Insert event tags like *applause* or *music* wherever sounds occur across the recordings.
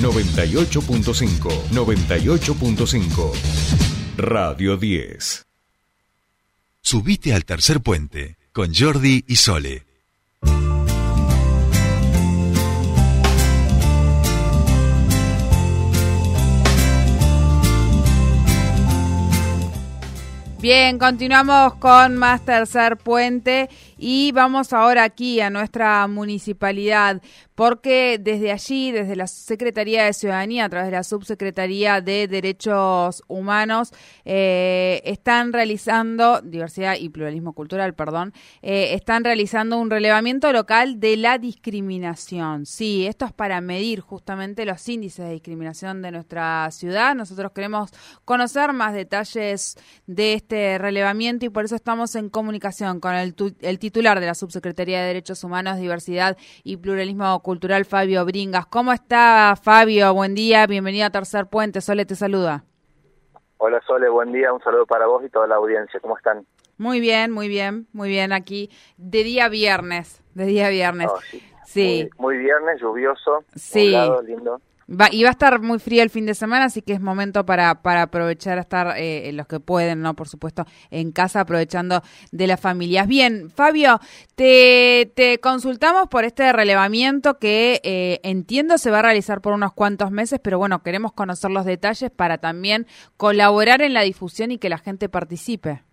98.5, 98.5. Radio 10. Subite al tercer puente con Jordi y Sole. Bien, continuamos con más tercer puente y vamos ahora aquí a nuestra municipalidad porque desde allí, desde la Secretaría de Ciudadanía, a través de la Subsecretaría de Derechos Humanos, eh, están realizando, diversidad y pluralismo cultural, perdón, eh, están realizando un relevamiento local de la discriminación. Sí, esto es para medir justamente los índices de discriminación de nuestra ciudad. Nosotros queremos conocer más detalles de este relevamiento y por eso estamos en comunicación con el, el titular de la Subsecretaría de Derechos Humanos, Diversidad y Pluralismo Cultural Fabio Bringas. ¿Cómo está Fabio? Buen día, bienvenido a Tercer Puente. Sole te saluda. Hola Sole, buen día, un saludo para vos y toda la audiencia. ¿Cómo están? Muy bien, muy bien, muy bien aquí. De día viernes, de día viernes. Oh, sí. Muy, viernes, lluvioso, sí. lindo. Va, y va a estar muy frío el fin de semana, así que es momento para, para aprovechar a estar eh, los que pueden, ¿no? Por supuesto, en casa, aprovechando de las familias. Bien, Fabio, te, te consultamos por este relevamiento que eh, entiendo se va a realizar por unos cuantos meses, pero bueno, queremos conocer los detalles para también colaborar en la difusión y que la gente participe.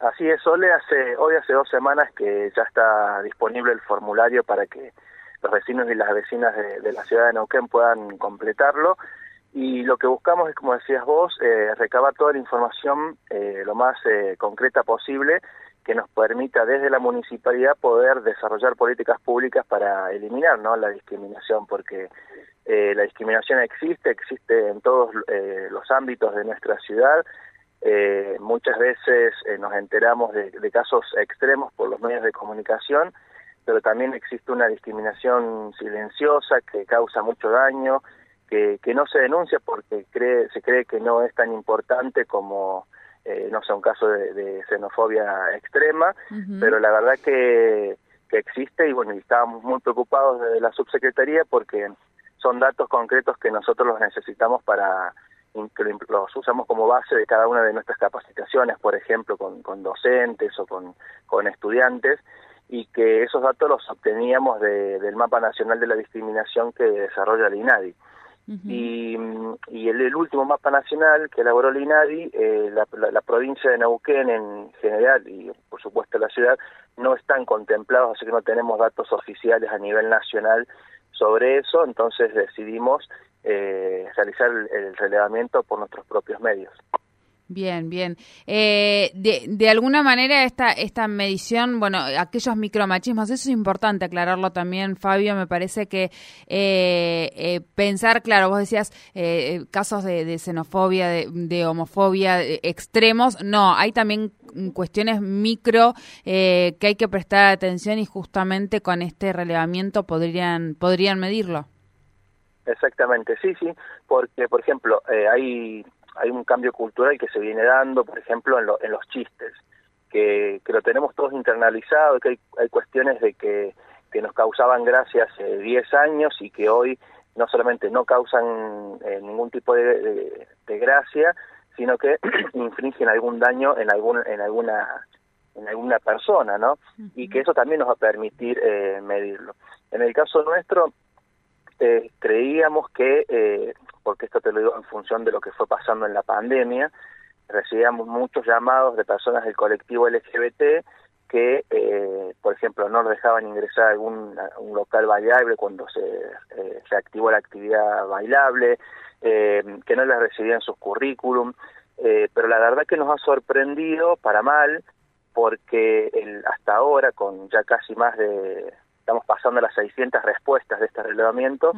Así es, Ole, hace, hoy hace dos semanas que ya está disponible el formulario para que los vecinos y las vecinas de, la ciudad de Neuquén puedan completarlo. Y lo que buscamos es, como decías vos, eh, recabar toda la información eh, lo más eh, concreta posible que nos permita desde la municipalidad poder desarrollar políticas públicas para eliminar ¿no? la discriminación, porque la discriminación existe, existe en todos los ámbitos de nuestra ciudad. muchas veces nos enteramos de, de casos extremos por los medios de comunicación pero también existe una discriminación silenciosa que causa mucho daño, que, que no se denuncia porque cree, se cree que no es tan importante como, eh, no sé, un caso de, xenofobia extrema, pero la verdad que, que existe y bueno, y estábamos muy preocupados de la subsecretaría porque son datos concretos que nosotros los necesitamos para que los usamos como base de cada una de nuestras capacitaciones, por ejemplo, con, con docentes o con, con estudiantes, y que esos datos los obteníamos del Mapa Nacional de la Discriminación que desarrolla el INADI. Y, y el, último mapa nacional que elaboró el INADI, eh, la, provincia de Neuquén en general y por supuesto la ciudad no están contemplados, así que no tenemos datos oficiales a nivel nacional sobre eso, entonces decidimos eh, realizar el relevamiento por nuestros propios medios. Bien, bien. Eh, de, de, alguna manera esta, esta medición, bueno, aquellos micromachismos, eso es importante aclararlo también, Fabio, me parece que eh, eh, pensar, claro, vos decías casos de, xenofobia, de, homofobia extremos, no, hay también cuestiones micro que hay que prestar atención y justamente con este relevamiento podrían, podrían medirlo. Exactamente, sí, sí, porque, por ejemplo, hay hay un cambio cultural que se viene dando, por ejemplo, en, en los chistes, que, que, lo tenemos todos internalizado, que hay, hay cuestiones de que, que nos causaban gracia hace 10 años y que hoy no solamente no causan eh, ningún tipo de, de, gracia, sino que *clears throat* infringen algún daño en algún en alguna en alguna persona, ¿no? Y que eso también nos va a permitir eh, medirlo. En el caso nuestro, eh, creíamos que eh, porque esto te lo digo en función de lo que fue pasando en la pandemia, recibíamos muchos llamados de personas del colectivo LGBT que, eh, por ejemplo, no nos dejaban ingresar a algún local bailable cuando se, eh, se activó la actividad bailable, eh, que no les recibían sus currículum, eh, pero la verdad que nos ha sorprendido para mal porque el, hasta ahora, con ya casi más de estamos pasando las 600 respuestas de este relevamiento,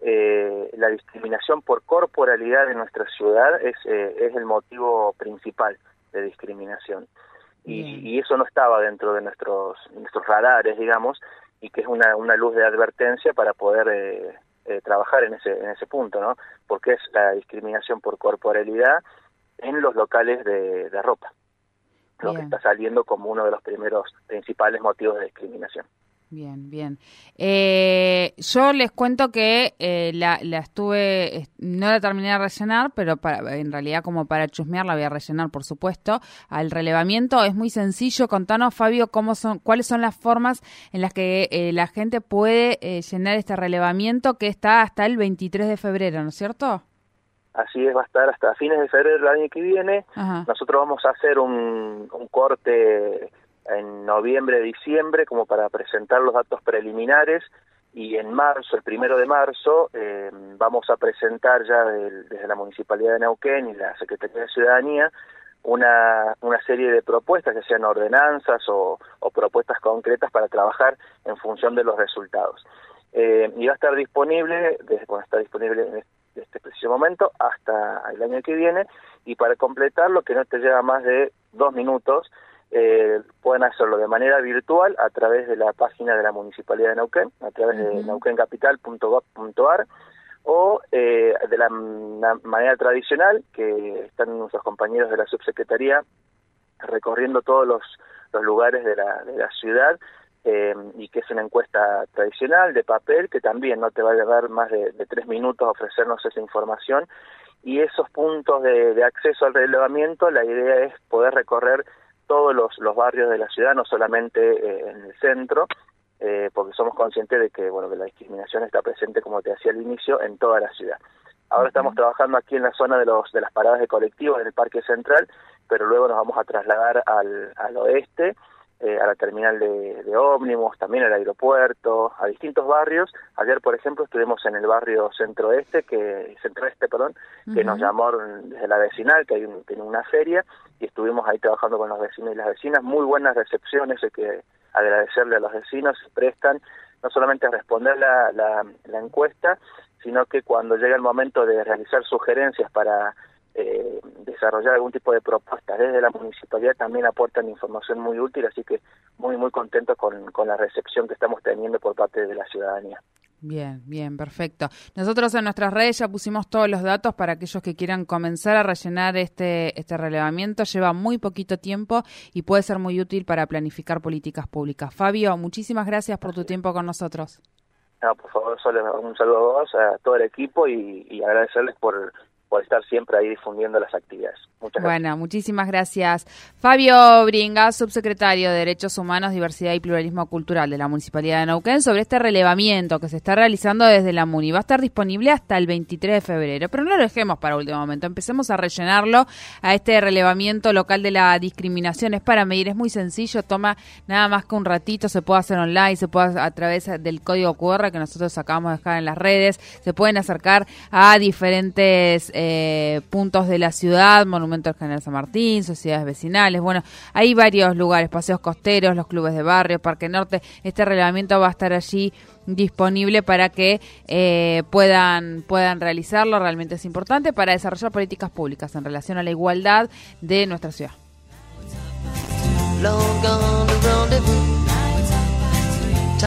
eh, la discriminación por corporalidad en nuestra ciudad es, eh, es el motivo principal de discriminación. Y, eso no estaba dentro de nuestros, nuestros radares, digamos, y que es una, una luz de advertencia para poder eh, trabajar en ese, en ese punto, ¿no? Porque es la discriminación por corporalidad en los locales de, de ropa, lo que está saliendo como uno de los primeros principales motivos de discriminación. Bien, bien. Eh, yo les cuento que eh, la, la, estuve, no la terminé de rellenar, pero para, en realidad como para chusmear la voy a rellenar, por supuesto. Al relevamiento es muy sencillo. Contanos, Fabio, cómo son, cuáles son las formas en las que eh, la gente puede llenar este relevamiento que está hasta el 23 de febrero, ¿no es cierto? Así es, va a estar hasta fines de febrero del año que viene. Nosotros vamos a hacer un, un corte en noviembre, diciembre, como para presentar los datos preliminares y en marzo, el primero de marzo, eh, vamos a presentar ya desde la Municipalidad de Neuquén y la Secretaría de Ciudadanía una, una serie de propuestas, ya sean ordenanzas o, propuestas concretas para trabajar en función de los resultados. Eh, y va a estar disponible, desde, bueno, está disponible en este, este preciso momento hasta el año que viene, y para completarlo, que no te lleva más de dos minutos, eh, pueden hacerlo de manera virtual a través de la página de la Municipalidad de Neuquén, a través de neuquencapital.gov.ar o eh, de la, manera tradicional que están nuestros compañeros de la subsecretaría recorriendo todos los, los lugares de la, de la ciudad eh, y que es una encuesta tradicional de papel que también no te va a llevar más de, tres minutos a ofrecernos esa información y esos puntos de, de acceso al relevamiento la idea es poder recorrer todos los, los barrios de la ciudad, no solamente eh, en el centro, eh, porque somos conscientes de que bueno que la discriminación está presente, como te decía al inicio, en toda la ciudad. Ahora estamos trabajando aquí en la zona de los de las paradas de colectivos en el Parque Central, pero luego nos vamos a trasladar al, al oeste eh, a la terminal de, de ómnibus, también al aeropuerto, a distintos barrios. Ayer, por ejemplo, estuvimos en el barrio centroeste, que centroeste, perdón, que nos llamó desde la vecinal, que hay tiene una feria, y estuvimos ahí trabajando con los vecinos y las vecinas. Muy buenas recepciones, hay que agradecerle a los vecinos, prestan no solamente a responder la, la, la encuesta, sino que cuando llega el momento de realizar sugerencias para eh, desarrollar algún tipo de propuestas desde la municipalidad también aportan información muy útil, así que muy, muy contentos con, con la recepción que estamos teniendo por parte de la ciudadanía. Bien, bien, perfecto. Nosotros en nuestras redes ya pusimos todos los datos para aquellos que quieran comenzar a rellenar este, este relevamiento. Lleva muy poquito tiempo y puede ser muy útil para planificar políticas públicas. Fabio, muchísimas gracias por tu tiempo con nosotros. No, por favor, solo un saludo a vos, a todo el equipo y, y agradecerles por por estar siempre ahí difundiendo las actividades. Muchas gracias. Bueno, muchísimas gracias. Fabio Bringa, subsecretario de Derechos Humanos, Diversidad y Pluralismo Cultural de la Municipalidad de Neuquén, sobre este relevamiento que se está realizando desde la MUNI. Va a estar disponible hasta el 23 de febrero, pero no lo dejemos para último momento. Empecemos a rellenarlo a este relevamiento local de la discriminación. Es para medir, es muy sencillo, toma nada más que un ratito, se puede hacer online, se puede a través del código QR que nosotros acabamos de dejar en las redes, se pueden acercar a diferentes... Eh, eh, puntos de la ciudad, Monumento del General San Martín, sociedades vecinales, bueno, hay varios lugares, paseos costeros, los clubes de barrio, Parque Norte, este relevamiento va a estar allí disponible para que eh, puedan puedan realizarlo, realmente es importante para desarrollar políticas públicas en relación a la igualdad de nuestra ciudad.